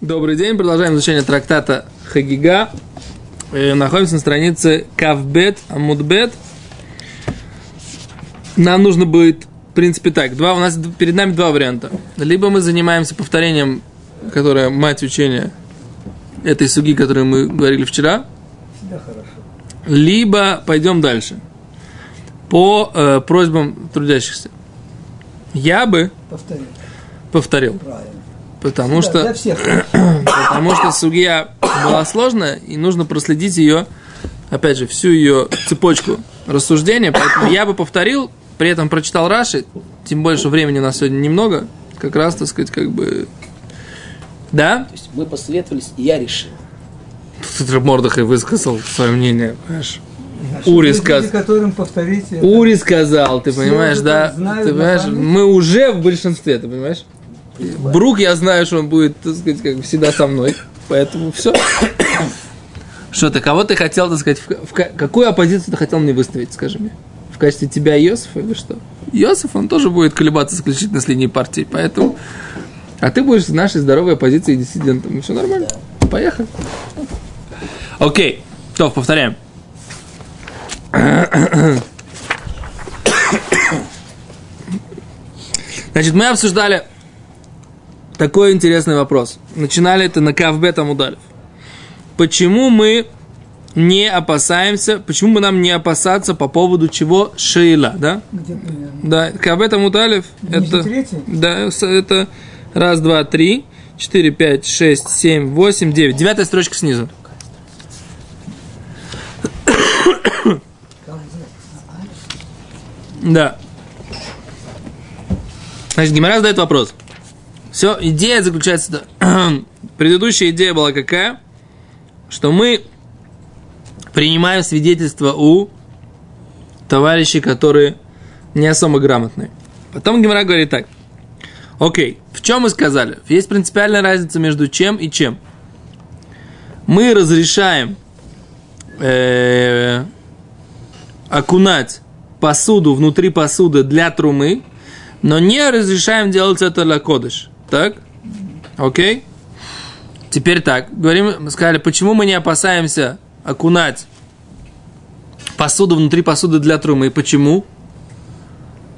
Добрый день, продолжаем изучение трактата Хагига. Э, находимся на странице Кавбет, Амудбет. Нам нужно будет, в принципе, так, два, у нас перед нами два варианта. Либо мы занимаемся повторением, которое мать учения этой суги, которую мы говорили вчера. Да, хорошо. Либо пойдем дальше. По э, просьбам трудящихся. Я бы Повтори. повторил. Правильно. Потому Да, что Для всех. Потому что судья была сложная, и нужно проследить ее, опять же, всю ее цепочку рассуждения. Поэтому я бы повторил, при этом прочитал Раши, тем более, что времени у нас сегодня немного, как раз, так сказать, как бы... Да? То есть мы посоветовались, и я решил. Тут Мордахай высказал свое мнение, понимаешь? А Ури сказ- это- Ури сказал, ты понимаешь, да? так знают Ты понимаешь, мы уже в большинстве, ты понимаешь? Брук, я знаю, что он будет, так сказать, как всегда со мной. Поэтому все. Что ты, кого ты хотел, так сказать, в, в ка- какую оппозицию ты хотел мне выставить, скажи мне? В качестве тебя и Йосифа или что? Йосиф, он тоже будет колебаться исключительно с линии партии, поэтому... А ты будешь с нашей здоровой оппозицией и диссидентом. Все нормально. Поехали. Окей. То, повторяем. Значит, мы обсуждали такой интересный вопрос. Начинали это на Кавбет Амудалев. Почему мы не опасаемся, почему бы нам не опасаться по поводу чего Шейла, да? Да, Кавбет Амудалев, это... Да, это раз, два, три, четыре, пять, шесть, семь, восемь, девять. Девятая строчка снизу. Да. Значит, Гимара задает вопрос. Все, идея заключается... Предыдущая идея была какая? Что мы принимаем свидетельство у товарищей, которые не особо грамотные. Потом Гимара говорит так. Окей, в чем мы сказали? Есть принципиальная разница между чем и чем. Мы разрешаем э, окунать посуду внутри посуды для трумы, но не разрешаем делать это для кодыш. Так? Окей? Теперь так. Говорим, мы сказали, почему мы не опасаемся окунать посуду внутри посуды для трумы. Почему?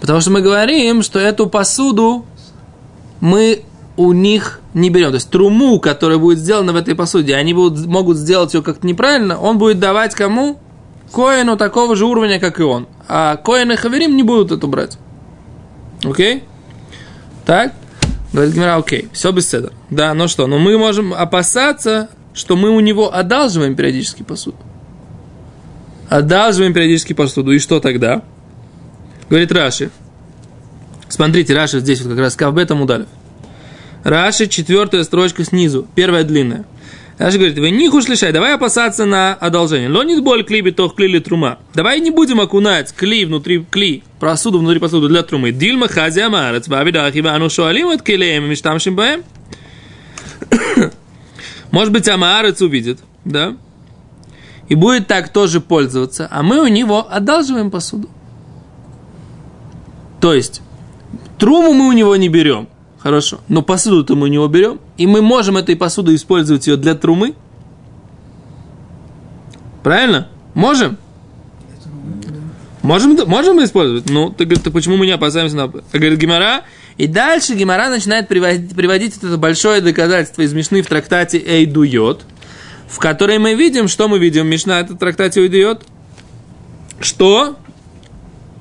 Потому что мы говорим, что эту посуду мы у них не берем. То есть труму, которая будет сделана в этой посуде, они будут, могут сделать ее как-то неправильно, он будет давать кому? Коину такого же уровня, как и он. А Коин и Хаверим не будут это брать. Окей? Так? Говорит Гимара, окей, все без седа. Да, ну что, но мы можем опасаться, что мы у него одалживаем периодически посуду. Одалживаем периодически посуду. И что тогда? Говорит Раши. Смотрите, Раши здесь вот как раз Кавбетом удалив. Раши, четвертая строчка снизу, первая длинная. Раши говорит, вы не лишай, давай опасаться на одолжение. Лонит боль кли битох кли ли трума. Давай не будем окунать кли внутри кли, посуду внутри посуды для трумы. Дильма хази амарец, бавидах, ива ану шуалим от килеем, миштамшим баем. Может быть, амарец увидит, да? И будет так тоже пользоваться, а мы у него одалживаем посуду. То есть, труму мы у него не берем, хорошо, но посуду-то мы у него берем, и мы можем этой посудой использовать ее для трумы. Правильно? Можем? Можем, можем использовать. Ну, ты говоришь, почему мы не опасаемся на... Говорит Гимара. И дальше Гимара начинает приводить, приводить это большое доказательство из Мишны в трактате Эйдуйот, в которой мы видим, что мы видим, Мишна это трактате Эйдуйот, что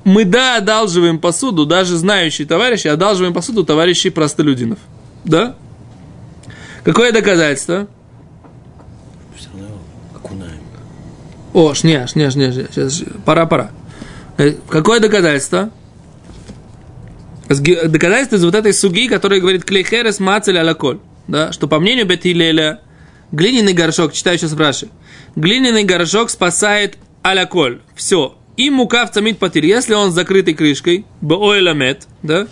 мы, да, одалживаем посуду, даже знающие товарищи, одалживаем посуду товарищей простолюдинов. Да? Какое доказательство? Окунаем. О, шня, шня, шня, шня, сейчас, пора, пора. Э, Какое доказательство? Доказательство из вот этой суги, которая говорит клейхерес мацель алаколь. Да, что по мнению Бетилеля, глиняный горшок, читаю сейчас Раши, глиняный горшок спасает аляколь. Все. И мука в цамит патир, если он с закрытой крышкой, бооэламет, да,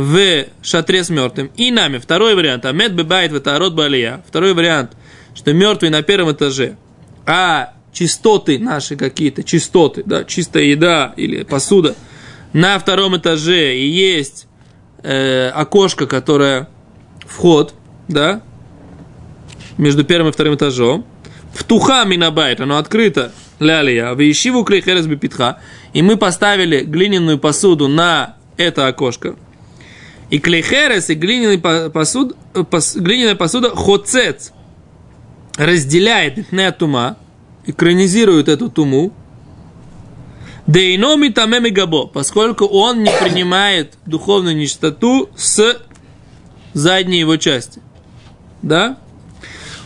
в шатре с мертвым. И нами, второй вариант, амет бебайт ветарот балия. Второй вариант, что мертвый на первом этаже, а чистоты наши какие-то, чистоты, да, чистая еда или посуда на втором этаже и есть э, окошко, которое вход, да, между первым и вторым этажом. Птуха минабайт, оно открыто лялия. Вещиву клейхерес бипитха. И мы поставили глиняную посуду на это окошко. И клейхерес, и глиняный по- посуд, пос- глиняная посуда хоцец разделяет не тума, экранизирует эту туму, Дейноми тамеми габо, поскольку он не принимает духовную нечистоту с задней его части. Да?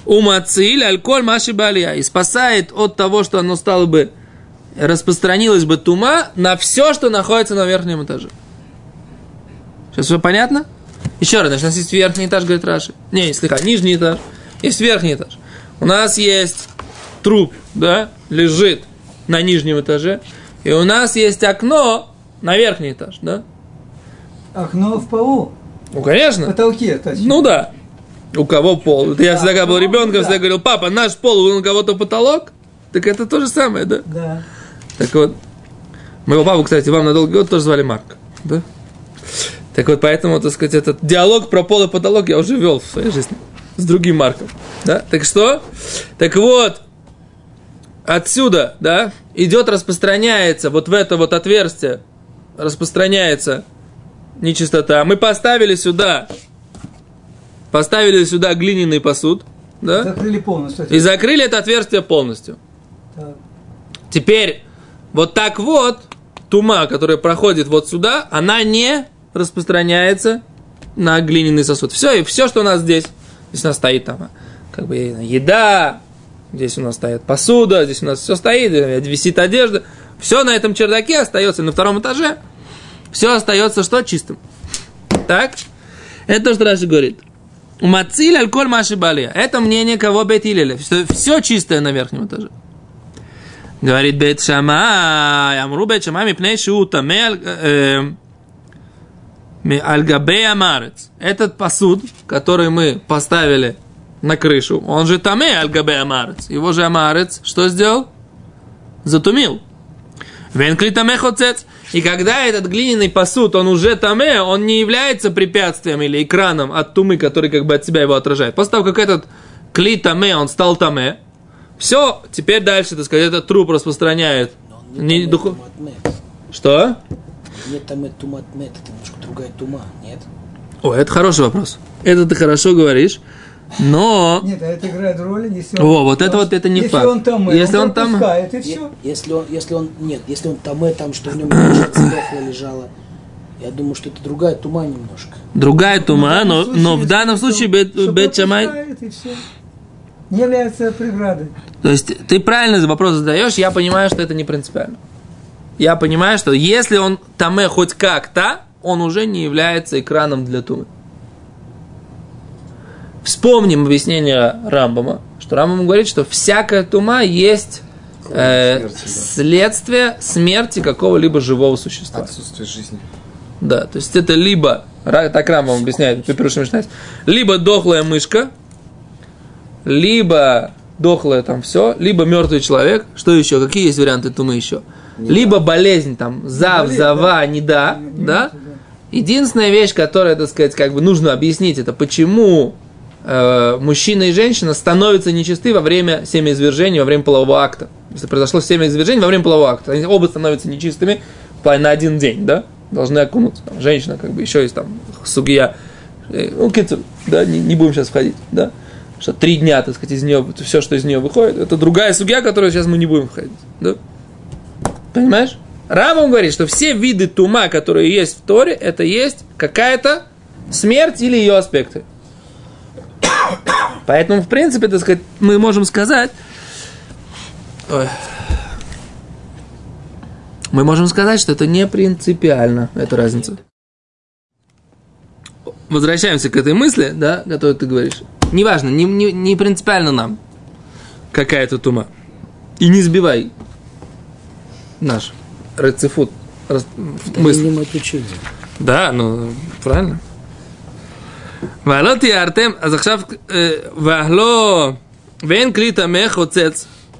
Умациль, альколь, маши балия. И спасает от того, что оно стало бы, распространилось бы тума на все, что находится на верхнем этаже. Сейчас все понятно? Еще раз, значит, у нас есть верхний этаж, говорит Раши. Не, слегка, нижний этаж. Есть верхний этаж. У нас есть труп, да, лежит на нижнем этаже. И у нас есть окно на верхний этаж, да? Окно в полу, Ну, в конечно. потолке, точнее. Ну да. У кого пол? Это Я Да, всегда, когда был ну, ребенком, да. всегда говорил, папа, наш пол, у кого-то потолок? Так это то же самое, да? Да. Так вот, моего папу, кстати, вам на долгий год тоже звали Марк, да? Так вот, поэтому, так сказать, этот диалог про пол и потолок я уже вел в своей жизни с другим Марком, да? Так что? Так вот, отсюда, да, идет, распространяется вот в это вот отверстие, распространяется нечистота. Мы поставили сюда, поставили сюда глиняный посуд, да, Закрыли полностью. и закрыли это отверстие полностью. Так. Теперь, вот так вот, тума, которая проходит вот сюда, она не распространяется на глиняный сосуд. Все, и все, что у нас здесь, здесь у нас стоит там, как бы еда, здесь у нас стоит посуда, здесь у нас все стоит, э, висит одежда, все на этом чердаке остается, на втором этаже, все остается что? Чистым. Так? Это то, что Раши говорит. Мациль альколь маши балия. Это мнение кого Бет Илеля, все чистое на верхнем этаже. Говорит Бет Шамай, Амру Бет Шамай, мипней шу таме аль-габей амарец. Этот посуд, который мы поставили на крышу, он же таме аль-габей амарец. Его же амарец что сделал? Затумил. Венкли таме хоцец. И когда этот глиняный посуд, он уже таме, он не является препятствием или экраном от тумы, который как бы от себя его отражает. После того, как этот кли таме, он стал таме, все, теперь дальше, так сказать, этот труп распространяет. Не не туматмет. Что? Нет там туматмет, это другая тума, нет? О, это хороший вопрос. Это ты хорошо говоришь, но... Нет, а это играет роль, если О, вот это вот это не если факт. он там, Если он, он там- пропускает, и Е- все. Если он, если он, нет, если он таме там, что в нем сдохло лежало, я думаю, что это другая тума немножко. Другая тума, но, данном но в случае, данном случае он- Бет, Бет Шамай- пропускает, и все. Не является преградой. То есть ты правильно вопрос задаешь, я понимаю, что это не принципиально. Я понимаю, что если он таме хоть как-то, он уже не является экраном для тумы. Вспомним объяснение Рамбама, что Рамбам говорит, что всякая тума есть э, Смерти, да. следствие смерти какого-либо живого существа. Отсутствие жизни. Да, то есть это либо, так Рамбам объясняет, либо дохлая мышка, либо дохлое там все, либо мертвый человек. Что еще? Какие есть варианты тумы еще? Либо болезнь там, зав, болезнь, зава, не да, Не- да? не- Единственная вещь, которая, так сказать, как бы нужно объяснить, это почему э, мужчина и женщина становятся нечисты во время семяизвержения, во время полового акта. Если произошло семяизвержение во время полового акта, они оба становятся нечистыми на один день, да? Должны окунуться. Там, женщина, как бы, еще есть там сугия. Э, Ну, кицу, да, не, не будем сейчас входить, да? Что три дня, так сказать, из нее, все, что из нее выходит, это другая сугия, которую сейчас мы не будем входить, да? Понимаешь? Рамбам говорит, что все виды тума, которые есть в Торе, это есть какая-то смерть или ее аспекты. Поэтому, в принципе, так сказать, мы можем сказать... Ой. Мы можем сказать, что это не принципиально, эта разница. Возвращаемся к этой мысли, да, которую ты говоришь. Неважно, не, не, не принципиально нам, какая то тума. И не сбивай наш рецифут. Мысль. Да, ну, правильно. Валоти Артем, а захшав, э, вахло, вен крита мех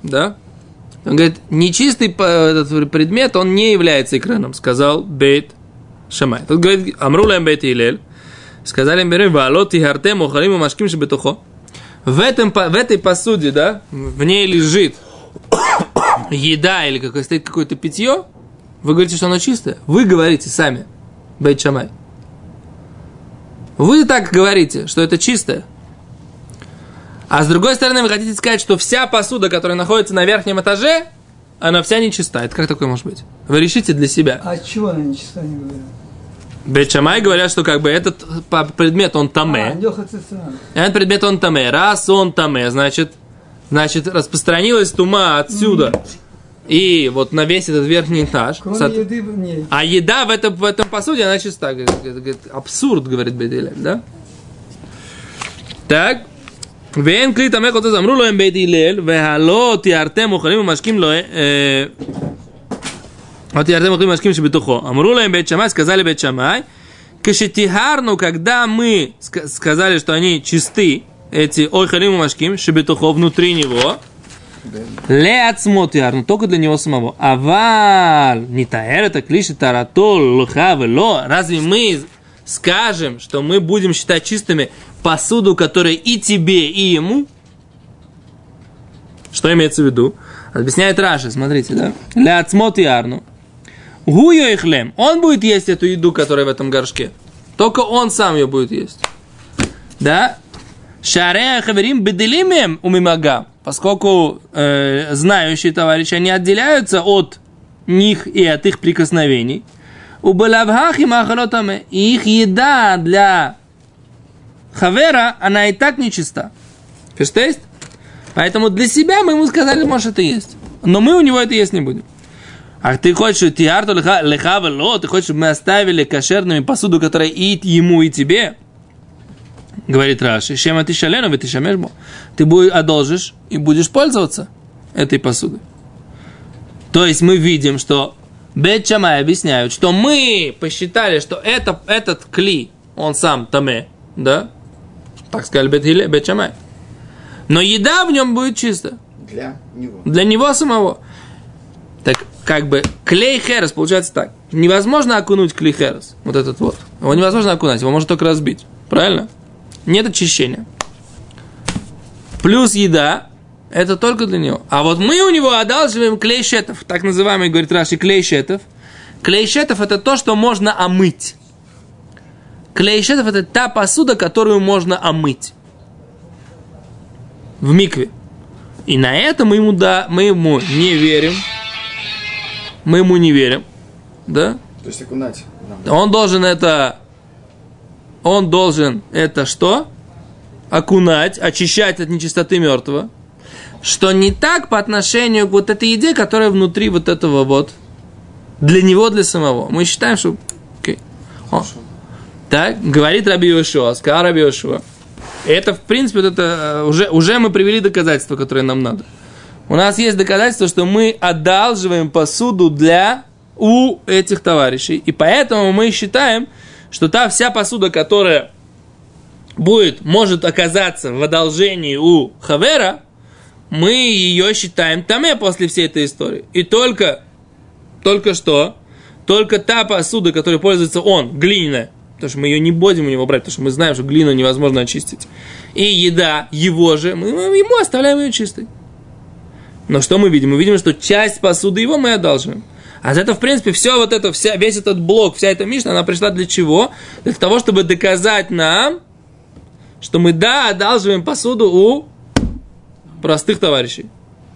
да? Он говорит, нечистый этот предмет, он не является экраном, сказал Бейт Шамай. Тут говорит, Амрулем Бейт Илель, сказали им, валот и Артем, ухалим и машким шебетухо. В, этом, в этой посуде, да, в ней лежит еда или какое, стоит какое-то питье, вы говорите, что оно чистое? Вы говорите сами, Бейт Шамай. Вы так говорите, что это чистое. А с другой стороны, вы хотите сказать, что вся посуда, которая находится на верхнем этаже, она вся нечиста. Это как такое может быть? Вы решите для себя. А от чего она нечиста, не говорят? Бейт Шамай говорят, что как бы этот предмет, он А, таме. Цицеран. Этот предмет, он таме. Раз он таме, значит, значит, распространилась тума отсюда И вот на весь этот верхний этаж. Кроме Соот- еды, не. А еда в этом, в этом посуде, она чиста. Говорит, говорит, говорит, абсурд, говорит Бейт да? Так. ואין כלי טמא חוטא אמרו לו הם בית הלל, והלא תיארתם אוכלים ומשקים לו, אה, לא תיארתם אוכלים ומשקים שבתוכו. אמרו להם בית שמאי, сказали בית שמאי, כשטיהרנו, когда мы ска- сказали, что они чисты, эти ойхалим и машким, шебетухо, внутри него, Леацмо тиарну, только для него самого. Аваль, не таэр, это клиши таратол, лха, вело. Разве мы скажем, что мы будем считать чистыми посуду, которая и тебе, и ему? Что имеется в виду? Объясняет Раши, смотрите, да? Ляцмо тиарну. Гуйо и хлем. Он будет есть эту еду, которая в этом горшке. Только он сам ее будет есть. Да? Шарея хаверим беделимем умимага. Поскольку э, знающие товарищи, они отделяются от них и от их прикосновений. У балавхах и их еда для хавера, она и так нечиста. Фештест? Поэтому для себя мы ему сказали, может, это есть. Но мы у него это есть не будем. А ты хочешь, тиарту леха вело, ты хочешь, чтобы мы оставили кошерными посуду, которая и ему, и тебе? Говорит Раши, чем ты шалену, ты шамешбо. Ты будешь, одолжишь и будешь пользоваться этой посудой. То есть мы видим, что Бет Шамай объясняют, что мы посчитали, что это, этот кли, он сам таме, да? Так сказали Бет, Хиле- Бет Шамай. Но еда в нем будет чистая. Для него. Для него самого. Так как бы клей херес получается так. Невозможно окунуть клей херес. Вот этот вот. Его невозможно окунать, его можно только разбить. Правильно? Нет очищения. Плюс еда, это только для него. А вот мы у него одалживаем клей щетов, так называемый, говорит Раши, клей щетов. Клей щетов это то, что можно омыть. Клей щетов это та посуда, которую можно омыть. В микве. И на это мы ему, да, мы ему не верим. Мы ему не верим. Да? То есть окунать нам. Он должен это... Он должен это что? Окунать, очищать от нечистоты мертвого. Что не так по отношению к вот этой еде, которая внутри вот этого вот. Для него, для самого. Мы считаем, что... О. Так, говорит Раби Йошуа, сказал Раби Йошуа. Это, в принципе, вот это, э, уже, уже мы привели доказательства, которые нам надо. У нас есть доказательство, что мы одалживаем посуду для у этих товарищей. И поэтому мы считаем, что та вся посуда, которая будет, может оказаться в одолжении у Хавера, мы ее считаем таме после всей этой истории. И только, только что, только та посуда, которой пользуется он, глиняная, потому что мы ее не будем у него брать, потому что мы знаем, что глину невозможно очистить. И еда его же, мы ему оставляем ее чистой. Но что мы видим? Мы видим, что часть посуды его мы одалживаем. А это, в принципе, все вот это, вся, весь этот блок, вся эта Мишна, она пришла для чего? Для того, чтобы доказать нам, что мы, да, одалживаем посуду у простых товарищей,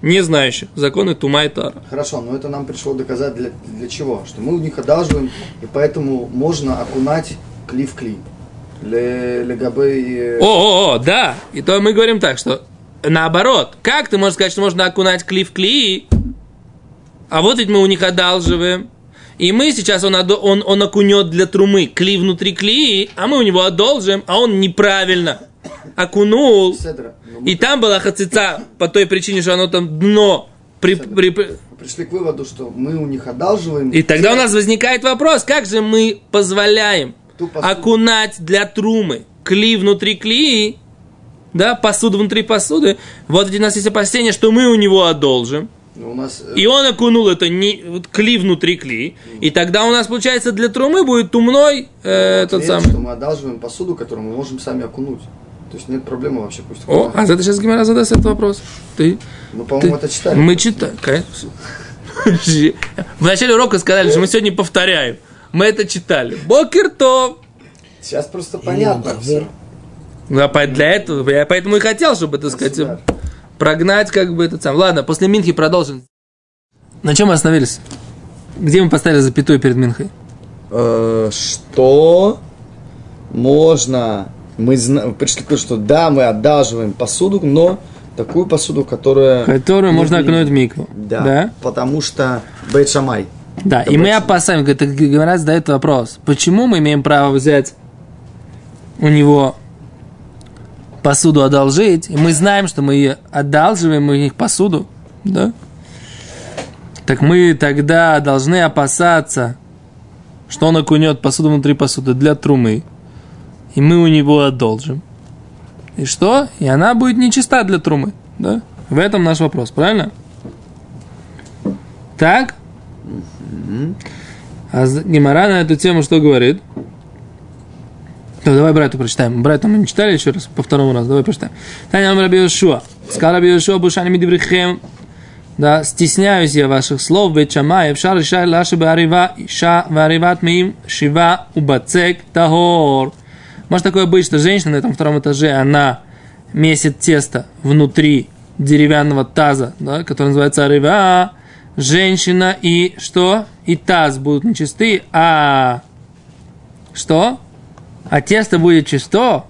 не знающих законы Тума и Тара. Хорошо, но это нам пришло доказать для, для чего? Что мы у них одалживаем, и поэтому можно окунать кли в кли. Ле, легабе О, о, о, да. И то мы говорим так, что наоборот, как ты можешь сказать, что можно окунать кли в кли, а вот ведь мы у них одалживаем. И мы сейчас, он, он, он окунет для трумы кли внутри кли, а мы у него одолжим, а он неправильно окунул. Седра. Мы И там была хацица по той причине, что оно там дно. При, при- при- пришли к выводу, что мы у них одалживаем. И тогда у нас возникает вопрос, как же мы позволяем окунать для трумы кли внутри кли, да, посуду внутри посуды. Вот у нас есть опасение, что мы у него одолжим. Но у нас э, И он окунул это не, вот кли внутри кли. И тогда у нас, получается, для трумы будет тумной э, этот ответ, самый. что мы одалживаем посуду, которую мы можем сами окунуть. То есть нет проблемы вообще, пусть О, а это сейчас Гимара задаст этот вопрос. Ты, Мы, по-моему, ты- это читали. Мы читаем, конечно. В начале урока сказали, что мы сегодня повторяем. Мы это читали. Бокертов. Сейчас просто понятно все. Да, по- для этого, я поэтому и хотел, чтобы, так сказать. Прогнать как бы этот сам. Ладно, после Минхи продолжим. На чем мы остановились? Где мы поставили запятую перед Минхой? Э, Что можно... Мы пришли к выводу, что да, мы одалживаем посуду, но такую посуду, которая... Которую можно окунуть в микву. Да, Да? потому что Бейт Шамай. Да, Это и мы опасаемся, это Гимара задает вопрос, почему мы имеем право взять у него посуду одолжить, и мы знаем, что мы ее одалживаем у них посуду, да? Так мы тогда должны опасаться, что он окунет посуду внутри посуды для трумы, и мы у него одолжим. И что? И она будет нечиста для трумы, да? В этом наш вопрос, правильно? Так? А Гемора на эту тему что говорит? Ну, давай брату прочитаем. Брату мы не читали еще раз, по второму разу. Давай прочитаем. Таня Раби Йошуа. Сказал Раби Йошуа, Бушани Мидиврихем. Да, стесняюсь я ваших слов, ведь Шамай, Эфшар Иша Лаша Баарива, Иша Ваариват Мим, Шива Убацек Тагор. Может такое быть, что женщина на этом втором этаже, она месит тесто внутри деревянного таза, да, который называется арива, женщина и что? И таз будут нечисты, а что? А тесто будет чисто?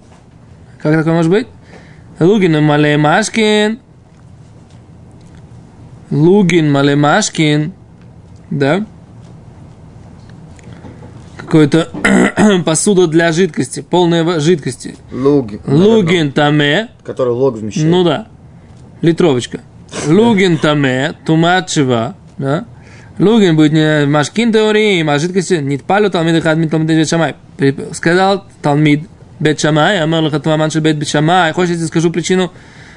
Как такое может быть? Лугин Малемашкин. Лугин Малемашкин. Да? Какой-то посуда для жидкости, полная жидкости. Луг. Лугин Таме. Который лог вмещает. Ну да. Литровочка. Лугин таме, тумачева, да? Лугин будет не машкин теории, а жидкости не палю талмид и хадмид талмид бет шамай. Сказал талмид бет шамай, туаман шел бет бет шамай. Хочешь, я тебе скажу причину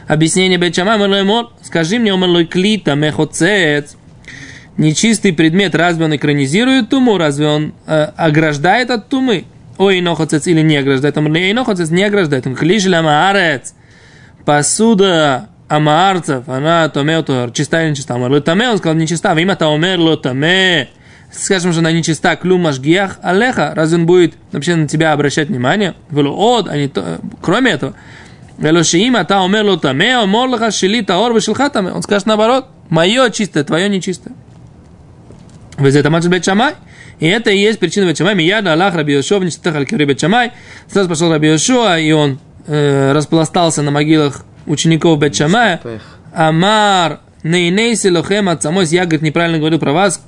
объяснения бет шамай? Амер лой мор. Скажи мне, амер лой клита мехоцец. Нечистый предмет, разве он экранизирует туму, разве он э, ограждает от тумы? Ой, инохоцец или не ограждает? Инохоцец не ограждает. Он клишля маарец посуда амаарцев, она томеото, чистая или нечиста. Амар таме, он сказал нечиста. Им это омер ло таме. Скажем, что она нечиста, клюм машгиях алеха. Разве он будет вообще на тебя обращать внимание? Вело од, а не то, кроме этого. Вело шиим ата омер ло таме, омор лаха шили таор вешелха таме. Он скажет наоборот, мое чистое, твое нечистое. Вез это мать бет шамай. И это и есть причина бет шамай. Мияда Аллах Раби Йошуа, в нечистых аль бет шамай. Сразу пошел Раби Йошуа, и он э, распластался на могилах учеников бет шамая. Амар нейнейси лохем от самой. Я, говорит, неправильно говорил про вас.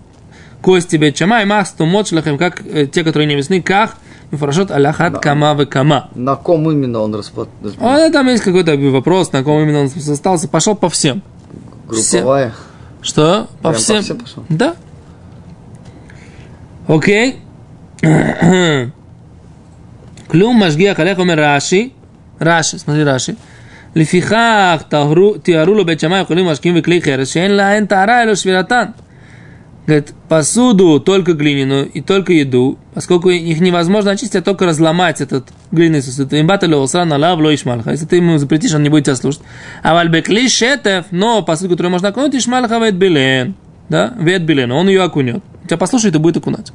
Кости бет шамай, мах стумот шлахем, как э, те, которые не весны, как Мифарашот аляхат кама в кама. На ком именно он расплат... А там есть какой-то вопрос, на ком именно он остался. Пошел по всем. Групповая. Что? По Прям по всем? всем пошел? Да. Окей. Клюм машгиах алех омер Раши. Раши, смотри Раши. Лифихах тиарулу бечамай хулим ашким виклей херес, шейн лаэн тара элю швиратан. Говорит, посуду только глиняную и только еду, поскольку их невозможно очистить, а только разломать этот глиняный сосуд. Им Имбата леусран алав лоишмалха. Если ты ему запретишь, он не будет тебя слушать. А вальбекли шетев, но посуду, которую можно окунуть, ишмалха вет билен. Да, вет билен, он ее окунет. Тебя послушает и будет окунать.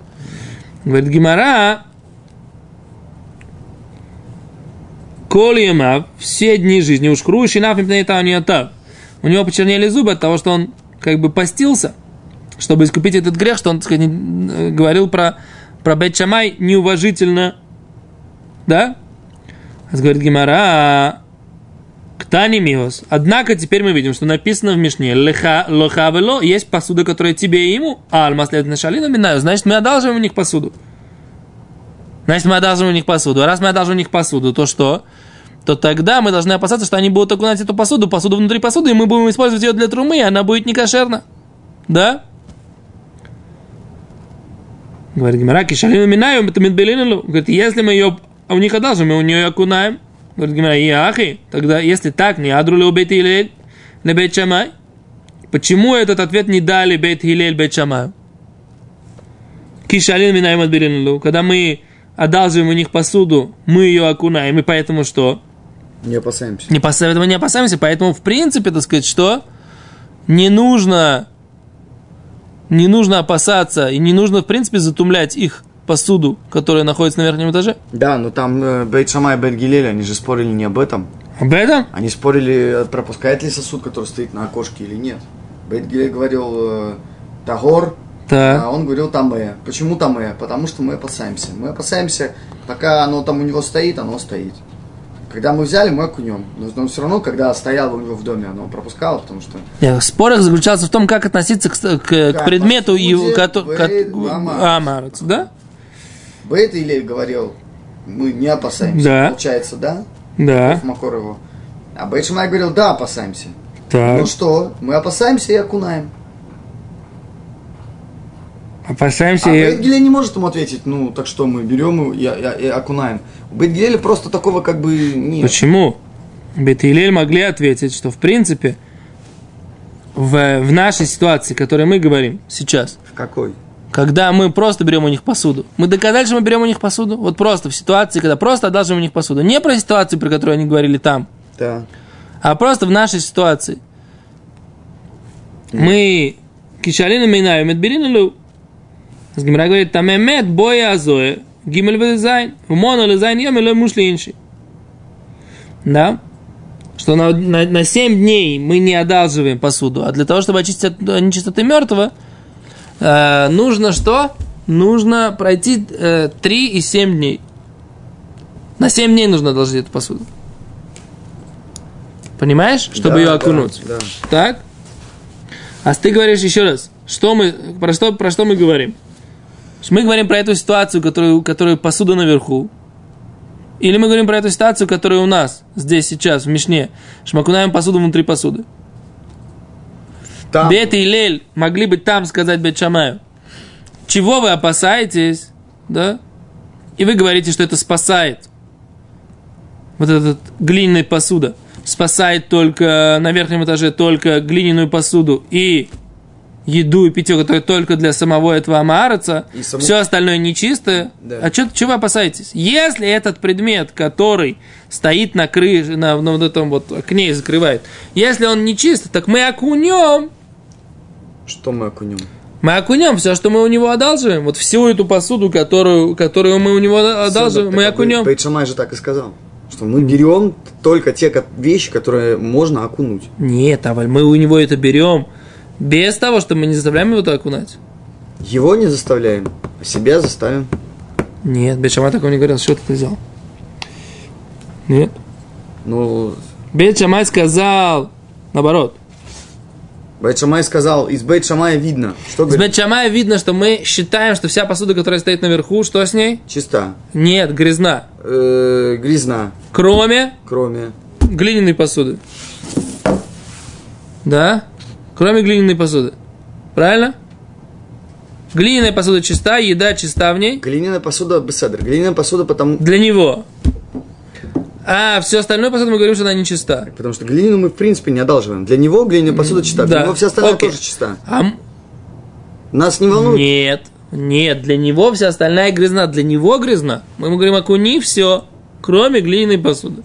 Говорит, Гимара, Коли Ямав, все дни жизни, уж хру, шинав, импнейтауньятав. У него почернели зубы от того, что он как бы постился, чтобы искупить этот грех, что он, так сказать, не- говорил про, про Бет Шамай неуважительно. Да? А Говорит Гимара, Ктани миос. Однако теперь мы видим, что написано в Мишне, леха, лоха вело, есть посуда, которая тебе и ему, а альма следует на шалина минаю, значит, мы одалживаем у них посуду. Значит, мы одалживаем у них посуду. А раз мы одалживаем у них посуду, то что? То тогда мы должны опасаться, что они будут окунать эту посуду, посуду внутри посуды, и мы будем использовать ее для трумы, и она будет некошерна. Да? Говорит Гимара, кишалину минаем, это медбелинелу. Говорит, если мы ее а у них одалжим, мы у нее окунаем. Говорит Гимара, и ахи, тогда если так, не адру ли убейт не бейт Шамай? Почему этот ответ не дали бейт Хилель бейт Шамай? Кишалин минаем отберинлу. Когда мы одалживаем у них посуду, мы ее окунаем, и поэтому что? Не опасаемся. Не опаса- этого не опасаемся, поэтому, в принципе, так сказать, что не нужно, не нужно опасаться и не нужно, в принципе, затумлять их посуду, которая находится на верхнем этаже. Да, но там э, Бейт Шамай и Бейт Гилель, они же спорили не об этом. Об этом? Они спорили, э, пропускает ли сосуд, который стоит на окошке или нет. Бейт Гилель говорил э, Тагор, а Так. он говорил Таме. Почему Таме? Потому что мы опасаемся. Мы опасаемся, пока оно там у него стоит, оно стоит. Когда мы взяли, мы окунем. Но, все равно, когда стояло у него в доме, оно пропускало, потому что Нет, Спор заключался в том, как относиться к, к- к Как предмету, его, амарец. да? Бейт Илель говорил, мы не опасаемся. Да. Получается, да? Да. Макор его. А Бейт Шамай говорил, да, опасаемся. Так. Ну что, мы опасаемся и окунаем. Опасаемся. А и- Бейт не может ему ответить, ну, так что мы берем и, и- и окунаем. У Бейт просто такого как бы нет. Почему? Бет-Илель могли ответить, что в принципе в, в нашей ситуации, о которой мы говорим сейчас, В какой? когда мы просто берем у них посуду, мы доказали, что мы берем у них посуду, вот просто в ситуации, когда просто одалживаем у них посуду, не про ситуацию, про которую они говорили там, Да. а просто в нашей ситуации. Мы кишалину минаю медберину лу. Гимра говорит, там эмет боя азоэ, гимель везайн, в моно лезайн йом или мушли инши. Да? Что на, на, на 7 дней мы не одалживаем посуду, а для того, чтобы очистить от нечистоты мертвого, э, нужно что? Нужно пройти э, 3 и 7 дней. На 7 дней нужно одолжить эту посуду. Понимаешь? Чтобы Да, ее да, окунуть. да. Так? А ты говоришь еще раз, что мы, про, что, про что мы говорим? Мы говорим про эту ситуацию, которую, которую посуда наверху. Или мы говорим про эту ситуацию, которая у нас здесь сейчас, в Мишне. Что мы окунаем посуду внутри посуды. Там, Бет и Лель могли бы там сказать Бет Шамаю. Чего вы опасаетесь, да? И вы говорите, что это спасает. Вот этот глиняная посуда. Спасает только на верхнем этаже только глиняную посуду и еду и питье, которое только для самого этого амараца. И саму- Все остальное нечистое. Да. А что, чего вы опасаетесь? Если этот предмет, который стоит на крыше, на, на вот этом вот окне и закрывает, если он нечист, так мы окунем Что мы окунем? мы окунем все, что мы у него одалживаем. Вот всю эту посуду, которую, которую мы у него одалживаем, мы окунем. Бейт Шамай же так и сказал. Что мы берем только те вещи, которые можно окунуть. Нет, Аваль, мы у него это берем без того, что мы не заставляем его туда окунать. Его не заставляем, а себя заставим. Нет, Бет такого не говорил, что ты взял. Нет. Ну, Бет Шамай сказал, наоборот. Бейт Шамай сказал, из Бейт Шамая видно. Что говорит? Бет Шамая видно, что мы считаем, что вся посуда, которая стоит наверху, что с ней? Чиста. Нет, грязна. Э, грязна, Кроме кроме. глиняной посуды. Да? Кроме глиняной посуды. Правильно? Глиняная посуда чиста, еда чиста в ней. Глиняная посуда беседр. Глиняная посуда потому, Для него. А все остальное посуду мы говорим, что она не чиста. потому что глину мы в принципе не одалживаем. Для него глиняная посуда чиста, для Да. него вся остальная Окей. тоже чиста. А Нас не волнует. нет, нет, для него вся остальная грязна. Для него грязна. Мы ему говорим, окуни все, кроме глиняной посуды.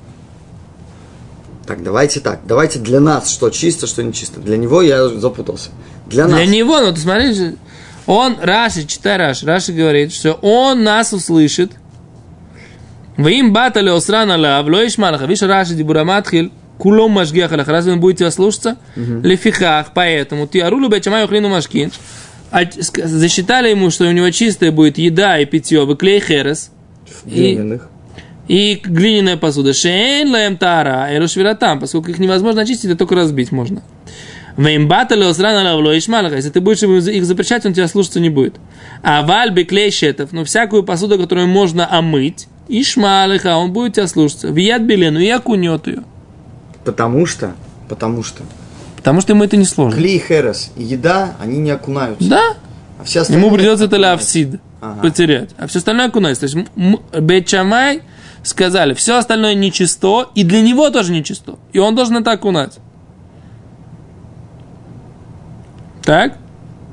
Так, давайте так. Давайте для нас, что чисто, что не чисто. Для него я запутался. Для нас. Для него, ну ты смотри, он, Раши, читай Раши, Раши говорит, что он нас услышит. Вим батали осран алав, ло ишмалаха. Видишь, Раши дибураматхил, кулом машгех алах. Разве он будет тебя слушаться? Лефихах, поэтому ты арулу бечамай охлину машкин. А засчитали ему, что у него чистая будет еда и питье, выклей херес. И, Глиняных. И глиняная посуда. Шейн лаем тара, там, поскольку их невозможно очистить, а только разбить можно. Если ты будешь их запрещать, он тебя слушаться не будет. А вальби клей щетов, но всякую посуду, которую можно омыть, ишмалаха, он будет тебя слушаться. Вият белену и окунет ее. Потому что, потому что Потому что ему это не сложно. клей херес и еда, они не окунаются. Да? А все остальные Ему придется это лавсид Ага. потерять. А все остальное окунается. То есть Бет-Шамай сказали, все остальное нечисто, и для него тоже нечисто. И он должен это окунать. Так?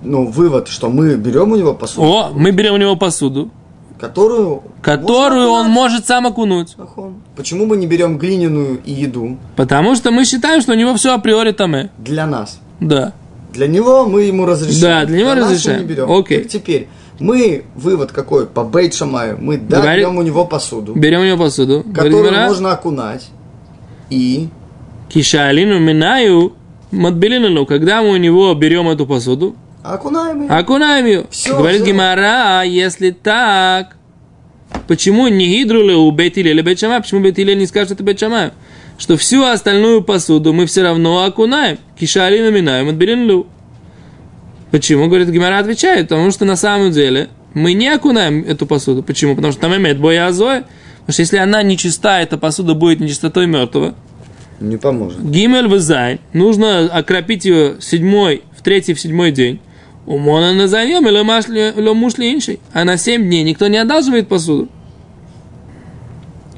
Ну, вывод, что мы берем у него посуду. О, мы берем у него посуду. Которую... которую он может сам окунуть. Почему мы не берем глиняную и еду Потому что мы считаем, что у него все априори таме. для нас? Да. Для него мы ему разрешаем. Да, для него нас мы разрешаем. не берем. Окей. Так теперь, мы, вывод какой, по Бейт Шамаю, мы да, Говори- берем у него посуду, Берем у него посуду. Говорит которую Гемара, можно окунать, и Кишалину минаю матбелину. Когда мы у него берем эту посуду, окунаем ее. окунаем ее. Всё, Говорит. Гимара, если так, почему не гидрули у Бейтиле или Бетшама, почему Бейтиле не скажет, это Бетшама? Что всю остальную посуду мы все равно окунаем. Кишалину минаю матбелину. Почему? Говорит, Гимара отвечает, потому что на самом деле мы не окунаем эту посуду. Почему? Потому что там имеет боя азоя. Потому что если она нечиста, эта посуда будет нечистотой мертвого. Не поможет. Гимель вызайн. Нужно окропить ее седьмой, в третий, в седьмой день. Умона назовем или мушли инший. А на семь дней никто не одалживает посуду.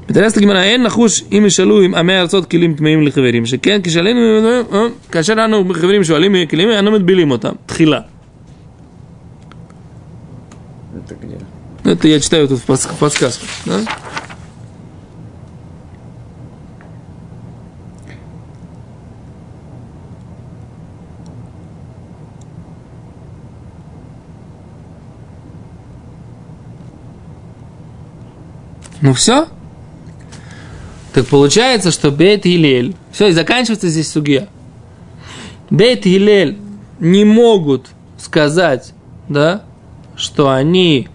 מתרס לגמרא, אין נחוש אם ישאלו אם עמי ארצות כלים טמאים לחברים, שכן כשאלינו, אה, כאשר אנו חברים שואלים כלים, אנו מטבילים אותם, תחילה. Это где? Это я читаю тут в подс- в подсказку. Да? Ну все? Так получается, что Бейт Хилель. Все, и заканчивается здесь сугия. Бейт Хилель не могут сказать, да, что они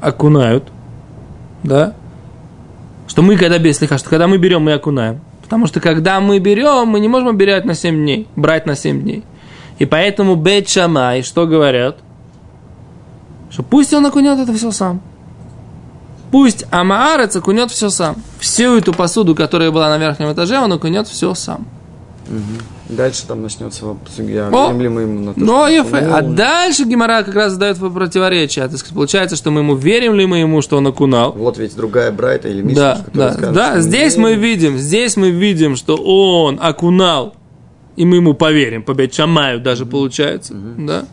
окунают, да, что мы когда без слиха, что когда мы берем, мы окунаем. Потому что когда мы берем, мы не можем обирать на 7 дней, брать на 7 дней. И поэтому Бет Шамай, что говорят? Что пусть он окунет это все сам. Пусть Амаарец окунет все сам. Всю эту посуду, которая была на верхнем этаже, он окунет все сам. Дальше там начнется судья. О! Времли мы ему на то, Но что-. А Ну, дальше Гимара как раз задает противоречие. То есть получается, что мы ему верим ли мы ему, что он окунал. Вот ведь другая Брайта или Миша, Да, да, да. Здесь мы видим, здесь мы видим, что он окунал, и мы ему поверим, по Бет-Шамаю даже получается, да.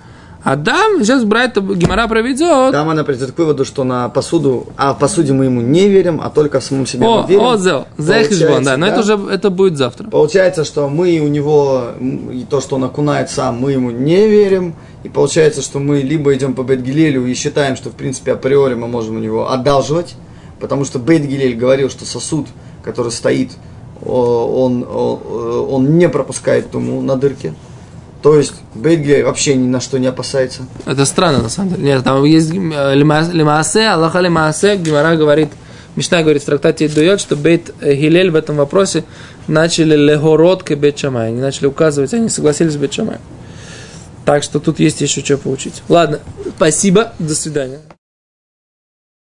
А там сейчас брать Гимара проведет. Там она придет к выводу, что на посуду, а в посуде мы ему не верим, а только в самом себе О, верим. о, зел, Зехишбон, да, но это уже это будет завтра. Получается, что мы у него, и то, что он окунает сам, мы ему не верим. И получается, что мы либо идем по Бет-Гилелю и считаем, что в принципе априори мы можем у него одалживать, потому что Бет-Гилель говорил, что сосуд, который стоит, о, он, о, он не пропускает туму на дырке. То есть Бет-Гилель вообще ни на что не опасается. Это странно, на самом деле. Нет, там есть э, лима- лимаасе, Аллаха лимаасе, Гимара говорит, Мишна говорит в трактате Дует, что Бейт Гилель в этом вопросе начали легород к Бейт Шамай. Они начали указывать, они согласились с Бейт Шамай. Так что тут есть еще что поучить. Ладно, спасибо, до свидания.